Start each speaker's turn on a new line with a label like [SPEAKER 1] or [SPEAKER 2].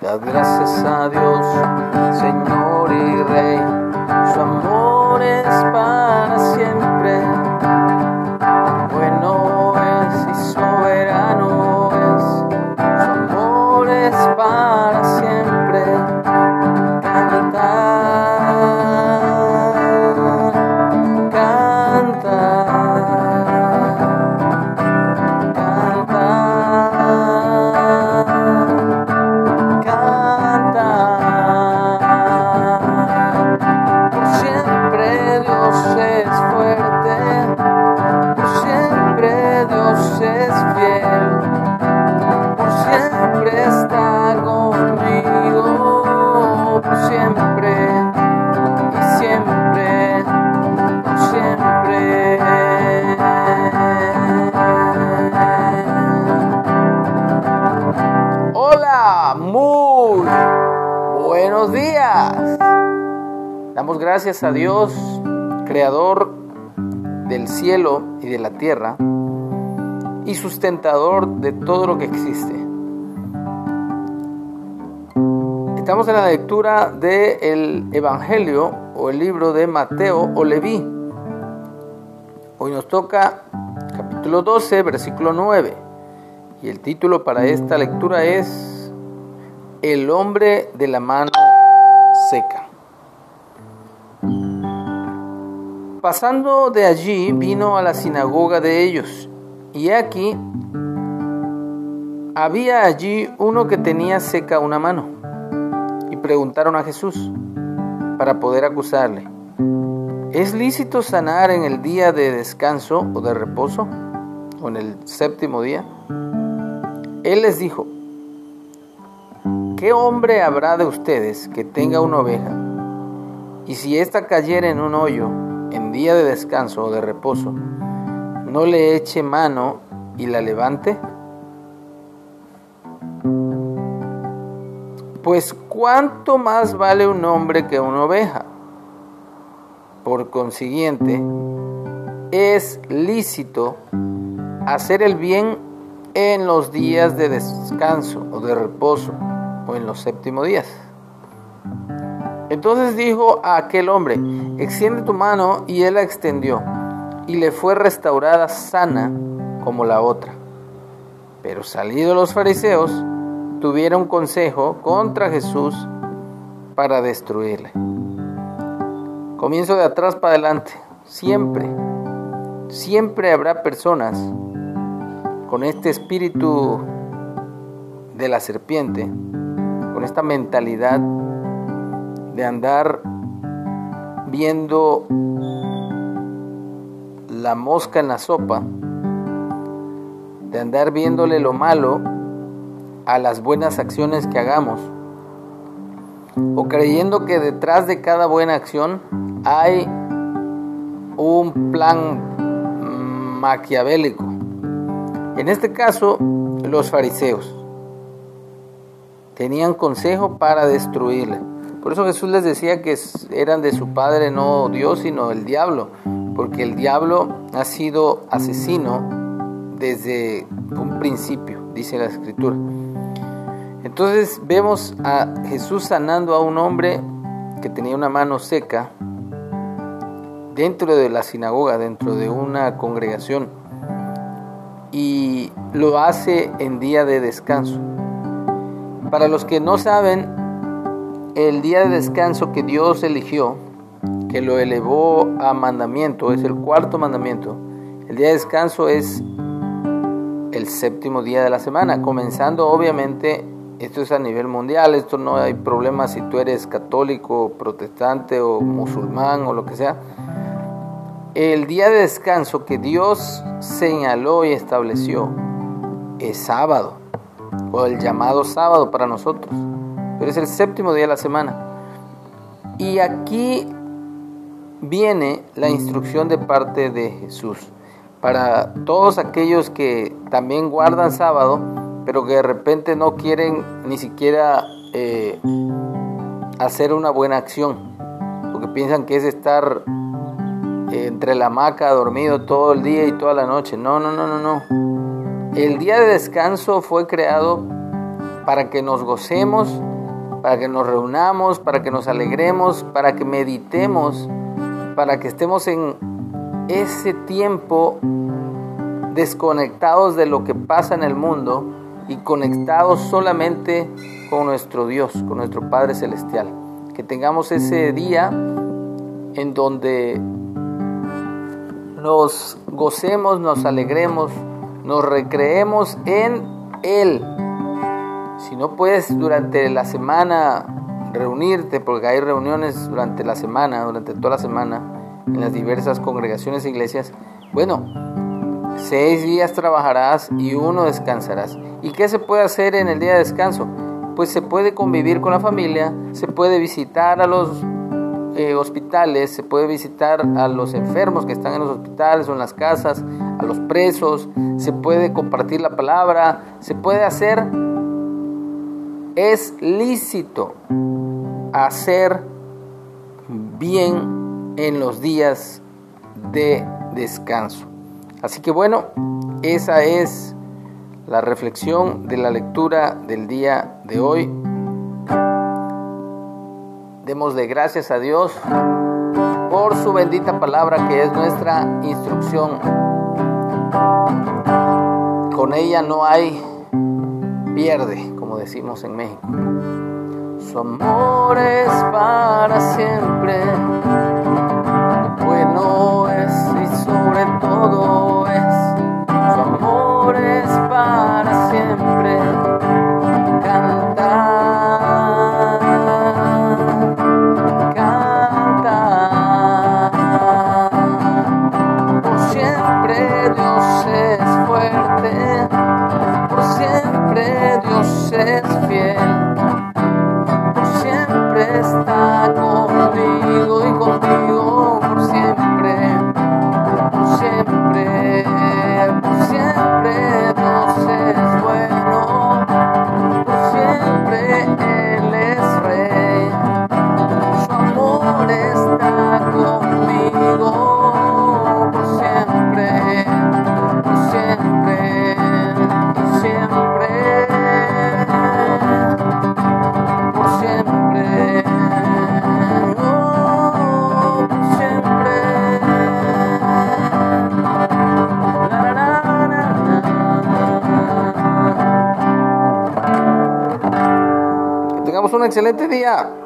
[SPEAKER 1] Da gracias a Dios, Señor y Rey, su amor Damos gracias a Dios, creador del cielo y de la tierra y sustentador de todo lo que existe. Estamos en la lectura del Evangelio o el libro de Mateo o Leví. Hoy nos toca capítulo 12, versículo 9. Y el título para esta lectura es El hombre de la mano seca. Pasando de allí vino a la sinagoga de ellos, y aquí había allí uno que tenía seca una mano, y preguntaron a Jesús para poder acusarle, ¿es lícito sanar en el día de descanso o de reposo, o en el séptimo día? Él les dijo, ¿qué hombre habrá de ustedes que tenga una oveja, y si ésta cayera en un hoyo día de descanso o de reposo, no le eche mano y la levante? Pues cuánto más vale un hombre que una oveja. Por consiguiente, es lícito hacer el bien en los días de descanso o de reposo o en los séptimos días. Entonces dijo a aquel hombre, extiende tu mano y él la extendió y le fue restaurada sana como la otra. Pero salidos los fariseos, tuvieron consejo contra Jesús para destruirle. Comienzo de atrás para adelante. Siempre, siempre habrá personas con este espíritu de la serpiente, con esta mentalidad de andar viendo la mosca en la sopa, de andar viéndole lo malo a las buenas acciones que hagamos, o creyendo que detrás de cada buena acción hay un plan maquiavélico. En este caso, los fariseos tenían consejo para destruirle. Por eso Jesús les decía que eran de su padre no Dios, sino el diablo, porque el diablo ha sido asesino desde un principio, dice la escritura. Entonces vemos a Jesús sanando a un hombre que tenía una mano seca dentro de la sinagoga, dentro de una congregación, y lo hace en día de descanso. Para los que no saben, el día de descanso que Dios eligió, que lo elevó a mandamiento, es el cuarto mandamiento. El día de descanso es el séptimo día de la semana, comenzando obviamente, esto es a nivel mundial, esto no hay problema si tú eres católico, protestante o musulmán o lo que sea. El día de descanso que Dios señaló y estableció es sábado, o el llamado sábado para nosotros pero es el séptimo día de la semana. Y aquí viene la instrucción de parte de Jesús para todos aquellos que también guardan sábado, pero que de repente no quieren ni siquiera eh, hacer una buena acción, porque piensan que es estar entre la hamaca dormido todo el día y toda la noche. No, no, no, no, no. El día de descanso fue creado para que nos gocemos, para que nos reunamos, para que nos alegremos, para que meditemos, para que estemos en ese tiempo desconectados de lo que pasa en el mundo y conectados solamente con nuestro Dios, con nuestro Padre Celestial. Que tengamos ese día en donde nos gocemos, nos alegremos, nos recreemos en Él. Si no puedes durante la semana reunirte, porque hay reuniones durante la semana, durante toda la semana, en las diversas congregaciones e iglesias, bueno, seis días trabajarás y uno descansarás. ¿Y qué se puede hacer en el día de descanso? Pues se puede convivir con la familia, se puede visitar a los eh, hospitales, se puede visitar a los enfermos que están en los hospitales o en las casas, a los presos, se puede compartir la palabra, se puede hacer, es lícito hacer bien en los días de descanso. Así que bueno, esa es la reflexión de la lectura del día de hoy. Démosle gracias a Dios por su bendita palabra que es nuestra instrucción. Con ella no hay pierde, decimos en México. Su amor es para siempre, un excelente día.